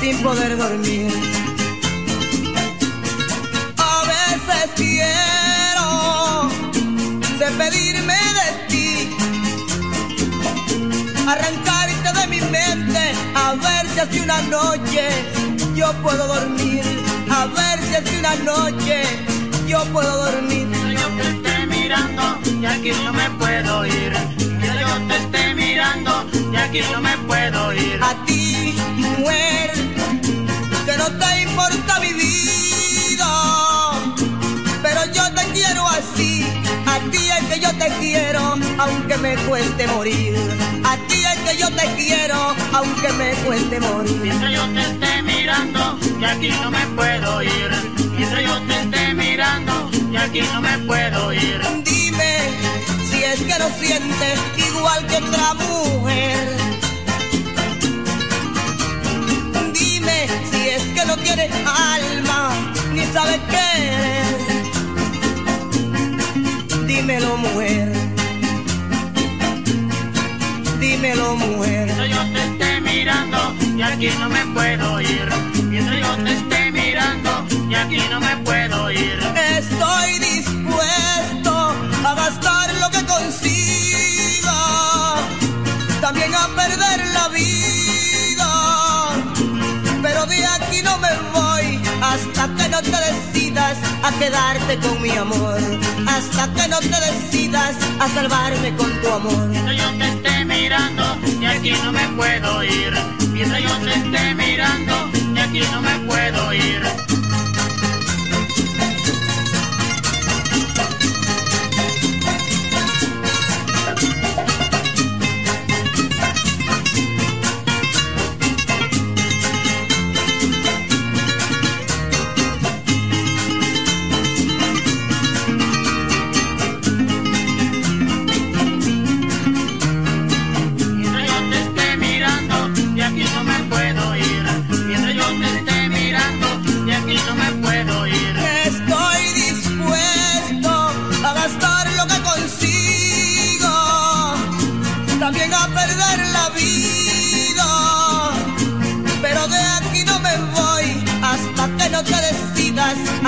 sin poder dormir. A veces quiero de arrancarte de mi mente, a ver si así una noche yo puedo dormir, a ver si así una noche yo puedo dormir. yo te esté mirando y aquí no me puedo ir. Yo te esté mirando y aquí no me puedo ir. A ti, mujer, que no te importa mi vida, pero yo te quiero así. A ti es que yo te quiero, aunque me cueste morir. A ti es que yo te quiero, aunque me cueste morir. Mientras yo te esté mirando y aquí no me puedo ir. Mientras yo te esté mirando y aquí no me puedo ir. Dime si es que lo sientes igual que otra mujer. Dime si es que no tienes alma ni sabes querer. Dímelo, mujer. Dímelo, mujer. Mientras yo te esté mirando y aquí no me puedo ir. Mientras yo te esté mirando y aquí no me puedo ir. Estoy dispuesto a gastar lo que consiga, también a perder la vida. Pero de aquí no me voy hasta que no te decidas a quedarte con mi amor, hasta que no te decidas a salvarme con tu amor. Mientras yo te esté mirando y aquí no me puedo ir. Mientras yo te esté mirando y aquí no me puedo ir.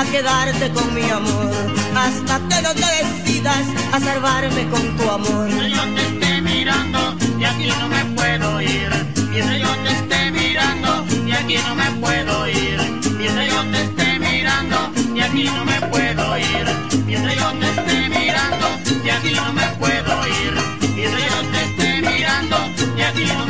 A quedarte con mi amor. Hasta que no te decidas a salvarme con tu amor. yo te esté mirando y aquí no me puedo ir. Mientras yo te esté mirando y aquí no me puedo ir. Mientras yo te esté mirando y aquí no me puedo ir. Mientras yo te esté mirando y aquí no me puedo ir. Mientras yo te esté mirando y aquí no me puedo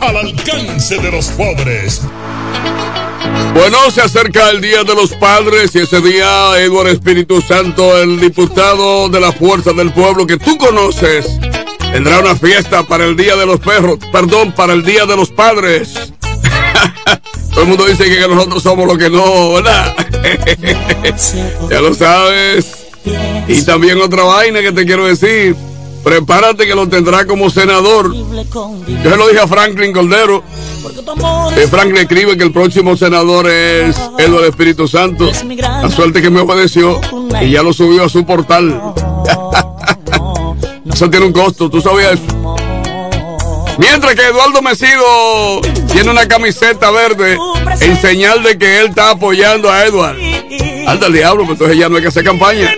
al alcance de los pobres. Bueno, se acerca el Día de los Padres y ese día Eduardo Espíritu Santo, el diputado de la Fuerza del Pueblo que tú conoces, tendrá una fiesta para el Día de los Perros, perdón, para el Día de los Padres. Todo el mundo dice que nosotros somos lo que no, ¿verdad? ya lo sabes. Y también otra vaina que te quiero decir. Prepárate que lo tendrá como senador. Yo se lo dije a Franklin Cordero. Eh, Franklin escribe que el próximo senador es Eduardo Espíritu Santo. La suerte que me obedeció y ya lo subió a su portal. Eso tiene un costo, ¿tú sabías eso? Mientras que Eduardo Mesido tiene una camiseta verde en señal de que él está apoyando a Edward. Anda al diablo, pues entonces ya no hay que hacer campaña.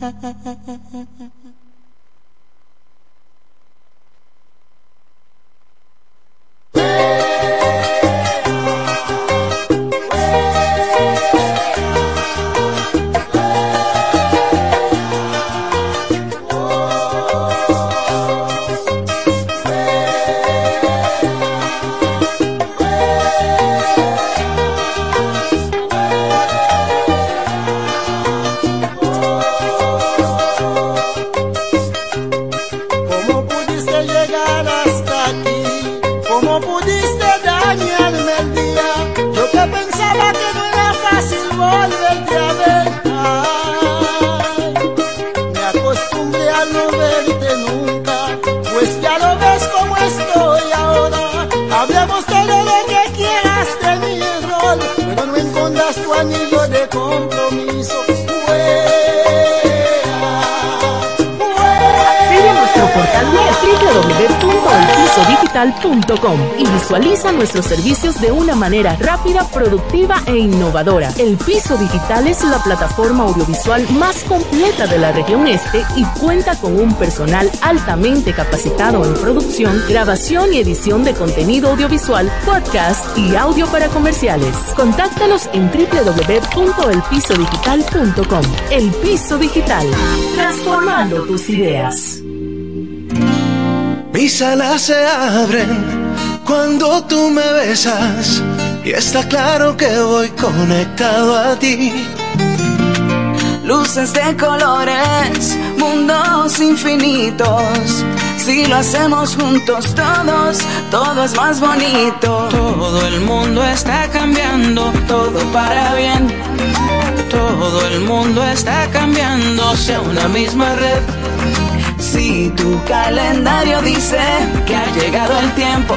ha ha ha ha ha ha y visualiza nuestros servicios de una manera rápida, productiva e innovadora. El Piso Digital es la plataforma audiovisual más completa de la región este y cuenta con un personal altamente capacitado en producción, grabación y edición de contenido audiovisual, podcast y audio para comerciales. Contáctanos en www.elpisodigital.com. El Piso Digital, transformando tus ideas. Mis alas se abren cuando tú me besas y está claro que voy conectado a ti. Luces de colores, mundos infinitos. Si lo hacemos juntos todos, todo es más bonito. Todo el mundo está cambiando, todo para bien. Todo el mundo está cambiando hacia una misma red. Si tu calendario dice que ha llegado el tiempo,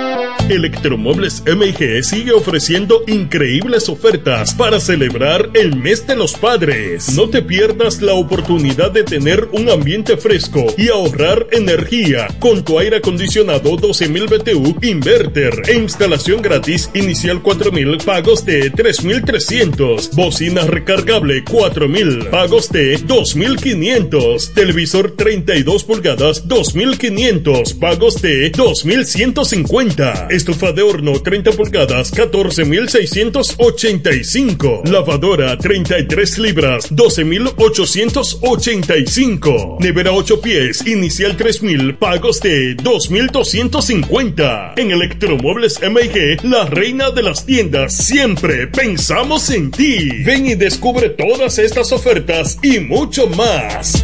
Electromuebles MG sigue ofreciendo increíbles ofertas para celebrar el mes de los padres. No te pierdas la oportunidad de tener un ambiente fresco y ahorrar energía con tu aire acondicionado 12.000 BTU inverter e instalación gratis inicial 4.000 pagos de 3.300. Bocina recargable 4.000 pagos de 2.500. Televisor 32 pulgadas 2.500 pagos de 2.150. Estufa de horno 30 pulgadas 14.685. Lavadora 33 libras 12.885. Nevera 8 pies inicial 3.000 pagos de 2.250. En Electromuebles MG, la reina de las tiendas, siempre pensamos en ti. Ven y descubre todas estas ofertas y mucho más.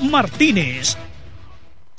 Martínez.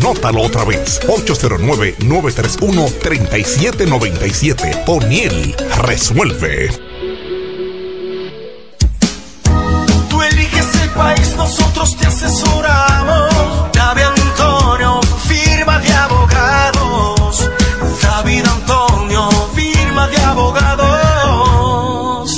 Anótalo otra vez. 809-931-3797. O'Neill resuelve. Tú eliges el país, nosotros te asesoramos. David Antonio, firma de abogados. David Antonio, firma de abogados.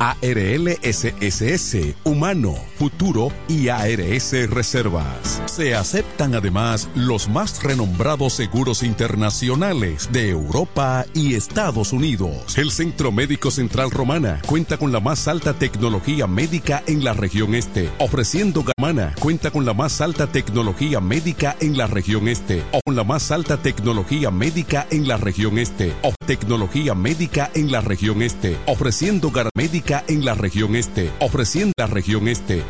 ARLSSS, Humano, Futuro y ARS Reservas. Se aceptan además los más renombrados seguros internacionales de Europa y Estados Unidos. El Centro Médico Central Romana cuenta con la más alta tecnología médica en la región este, ofreciendo Gamana cuenta con la más alta tecnología médica en la región este, o con la más alta tecnología médica en la región este, o tecnología médica en la región este, ofreciendo médica en la región este, ofreciendo la región este,